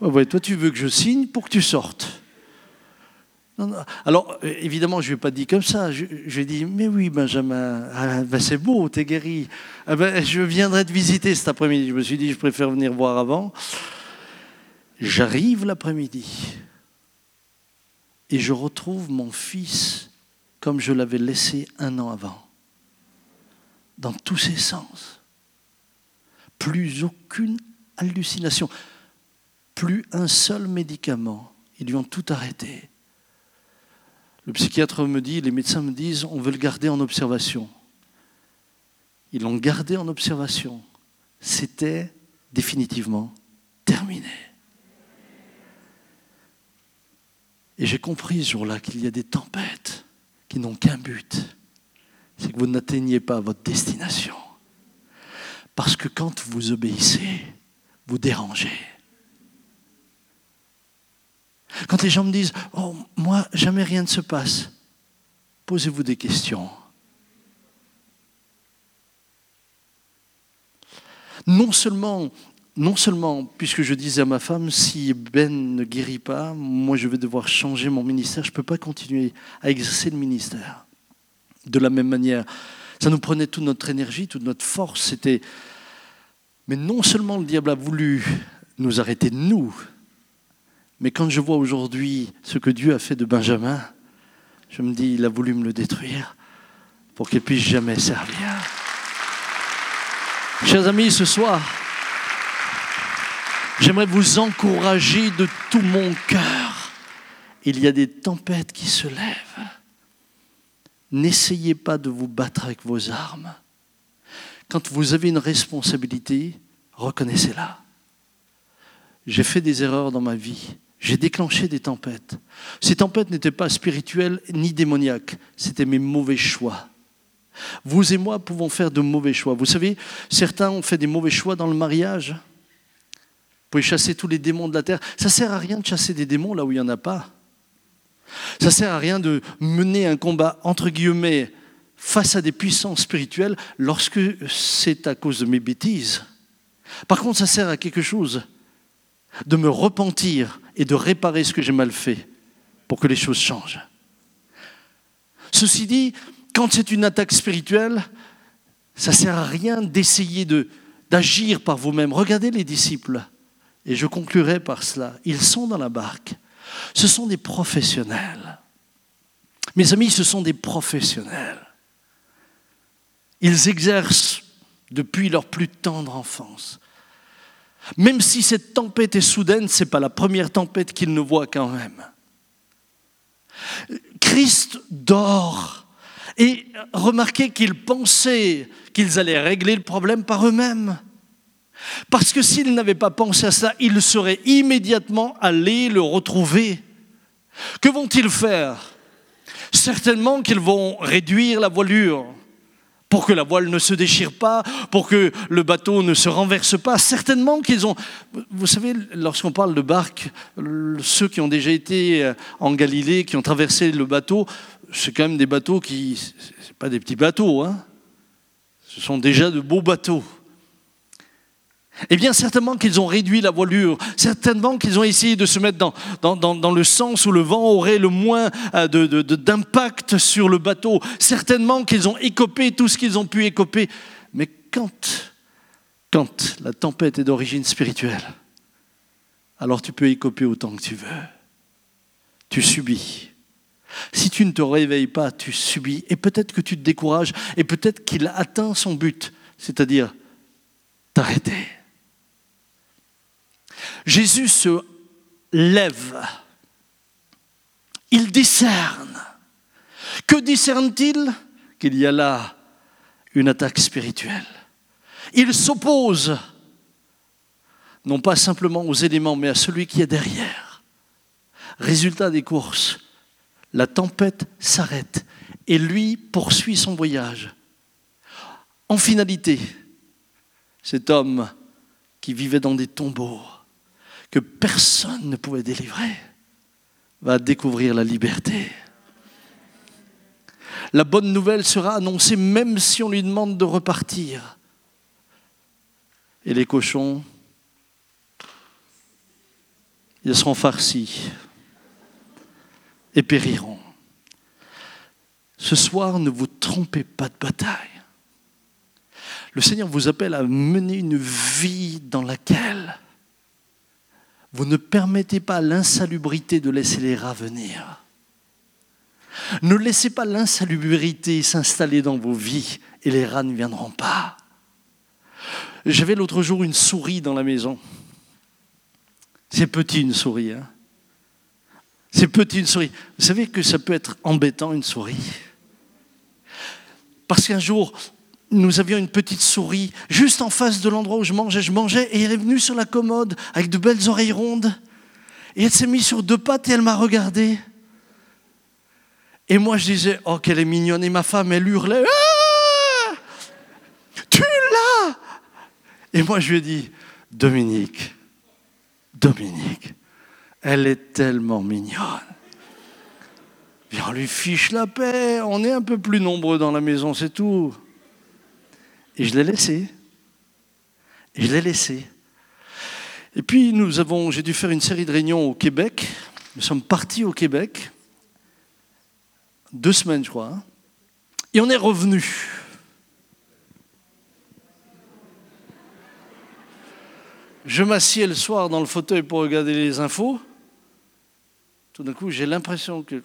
ouais, ouais. toi, tu veux que je signe pour que tu sortes. Alors, évidemment, je ne lui ai pas dit comme ça. Je, lui ai dit, mais oui, Benjamin, ah, ben c'est beau, tu es guéri. Ah ben, je viendrai te visiter cet après-midi. Je me suis dit, je préfère venir voir avant. J'arrive l'après-midi et je retrouve mon fils comme je l'avais laissé un an avant, dans tous ses sens. Plus aucune hallucination, plus un seul médicament. Ils lui ont tout arrêté. Le psychiatre me dit, les médecins me disent, on veut le garder en observation. Ils l'ont gardé en observation. C'était définitivement terminé. Et j'ai compris ce jour-là qu'il y a des tempêtes qui n'ont qu'un but, c'est que vous n'atteignez pas votre destination. Parce que quand vous obéissez, vous dérangez. Quand les gens me disent Oh, moi, jamais rien ne se passe, posez-vous des questions. Non seulement non seulement, puisque je disais à ma femme, si Ben ne guérit pas, moi je vais devoir changer mon ministère, je ne peux pas continuer à exercer le ministère. De la même manière, ça nous prenait toute notre énergie, toute notre force. C'était... Mais non seulement le diable a voulu nous arrêter de nous, mais quand je vois aujourd'hui ce que Dieu a fait de Benjamin, je me dis, il a voulu me le détruire pour qu'il puisse jamais servir. Chers amis, ce soir, J'aimerais vous encourager de tout mon cœur. Il y a des tempêtes qui se lèvent. N'essayez pas de vous battre avec vos armes. Quand vous avez une responsabilité, reconnaissez-la. J'ai fait des erreurs dans ma vie. J'ai déclenché des tempêtes. Ces tempêtes n'étaient pas spirituelles ni démoniaques, c'était mes mauvais choix. Vous et moi pouvons faire de mauvais choix. Vous savez, certains ont fait des mauvais choix dans le mariage. Vous pouvez chasser tous les démons de la terre. Ça ne sert à rien de chasser des démons là où il n'y en a pas. Ça ne sert à rien de mener un combat, entre guillemets, face à des puissances spirituelles lorsque c'est à cause de mes bêtises. Par contre, ça sert à quelque chose, de me repentir et de réparer ce que j'ai mal fait pour que les choses changent. Ceci dit, quand c'est une attaque spirituelle, ça ne sert à rien d'essayer d'agir par vous-même. Regardez les disciples. Et je conclurai par cela. Ils sont dans la barque. Ce sont des professionnels. Mes amis, ce sont des professionnels. Ils exercent depuis leur plus tendre enfance. Même si cette tempête est soudaine, ce n'est pas la première tempête qu'ils ne voient quand même. Christ dort. Et remarquez qu'ils pensaient qu'ils allaient régler le problème par eux-mêmes. Parce que s'ils n'avaient pas pensé à ça, ils seraient immédiatement allés le retrouver. Que vont-ils faire? Certainement qu'ils vont réduire la voilure pour que la voile ne se déchire pas, pour que le bateau ne se renverse pas. Certainement qu'ils ont... Vous savez, lorsqu'on parle de barques, ceux qui ont déjà été euh, en Galilée, qui ont traversé le bateau, c'est quand même des bateaux qui... Ce pas des petits bateaux, hein ce sont déjà de beaux bateaux. Eh bien, certainement qu'ils ont réduit la voilure, certainement qu'ils ont essayé de se mettre dans, le sens où le vent aurait le moins euh, d'impact sur le bateau, certainement qu'ils ont écopé tout ce qu'ils ont pu écoper. Mais quand, quand la tempête est d'origine spirituelle, alors tu peux écoper autant que tu veux. Tu subis. Si tu ne te réveilles pas, tu subis. Et peut-être que tu te décourages, et peut-être qu'il atteint son but, c'est-à-dire t'arrêter. Jésus se lève. Il discerne. Que discerne-t-il Qu'il y a là une attaque spirituelle. Il s'oppose non pas simplement aux éléments, mais à celui qui est derrière. Résultat des courses, la tempête s'arrête et lui poursuit son voyage. En finalité, cet homme qui vivait dans des tombeaux, que personne ne pouvait délivrer, va découvrir la liberté. La bonne nouvelle sera annoncée même si on lui demande de repartir. Et les cochons, ils seront farcis et périront. Ce soir, ne vous trompez pas de bataille. Le Seigneur vous appelle à mener une vie dans laquelle vous ne permettez pas l'insalubrité de laisser les rats venir. Ne laissez pas l'insalubrité s'installer dans vos vies et les rats ne viendront pas. J'avais l'autre jour une souris dans la maison. C'est petit une souris. Hein c'est petit une souris. Vous savez que ça peut être embêtant une souris? Parce qu'un jour, nous avions une petite souris juste en face de l'endroit où je mangeais. Je mangeais et elle est venue sur la commode avec de belles oreilles rondes. Et elle s'est mise sur deux pattes et elle m'a regardé. Et moi, je disais, oh, qu'elle est mignonne. Et ma femme, elle hurlait, ah tu l'as Et moi, je lui ai dit, Dominique, Dominique, elle est tellement mignonne. Viens, on lui fiche la paix. On est un peu plus nombreux dans la maison, c'est tout. Et je l'ai laissé. Et je l'ai laissé. Et puis nous avons, j'ai dû faire une série de réunions au Québec. Nous sommes partis au Québec, deux semaines je crois, et on est revenu. Je m'assieds le soir dans le fauteuil pour regarder les infos. Tout d'un coup, j'ai l'impression que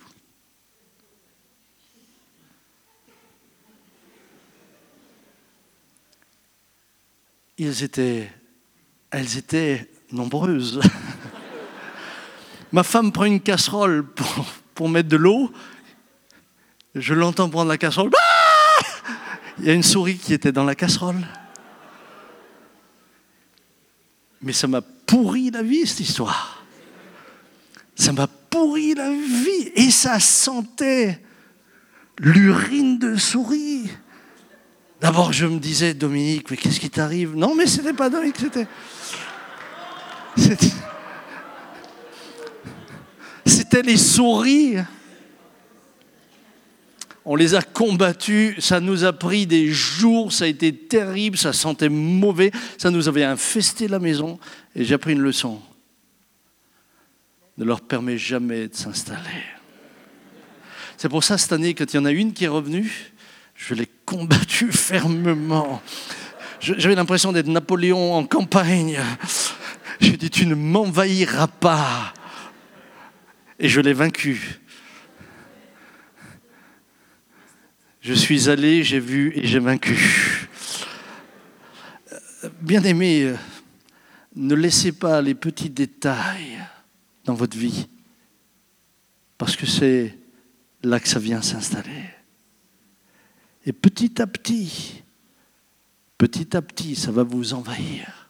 ils étaient, elles étaient nombreuses. [LAUGHS] Ma femme prend une casserole pour, mettre de l'eau. Je l'entends prendre la casserole. Ah Il y a une souris qui était dans la casserole. Mais ça m'a pourri la vie, cette histoire. Ça m'a pourri la vie. Et ça sentait l'urine de souris. D'abord, je me disais, Dominique, mais qu'est-ce qui t'arrive? Non, mais ce n'était pas Dominique, c'était. C'était les souris. On les a combattus, ça nous a pris des jours, ça a été terrible, ça sentait mauvais, ça nous avait infesté la maison. Et j'ai appris une leçon. Ne leur permet jamais de s'installer. C'est pour ça, cette année, quand il y en a une qui est revenue, je l'ai combattu fermement. J'avais l'impression d'être Napoléon en campagne. Je dit, tu ne m'envahiras pas. Et je l'ai vaincu. Je suis allé, j'ai vu et j'ai vaincu. Bien aimé, ne laissez pas les petits détails dans votre vie, parce que c'est là que ça vient s'installer. Et petit à petit, petit à petit, ça va vous envahir.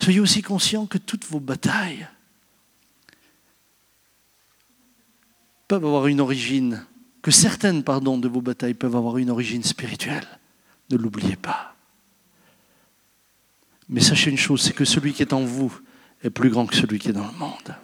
Soyez aussi conscients que toutes vos batailles peuvent avoir une origine, que certaines, pardon, de vos batailles peuvent avoir une origine spirituelle. Ne l'oubliez pas. Mais sachez une chose, c'est que celui qui est en vous est plus grand que celui qui est dans le monde.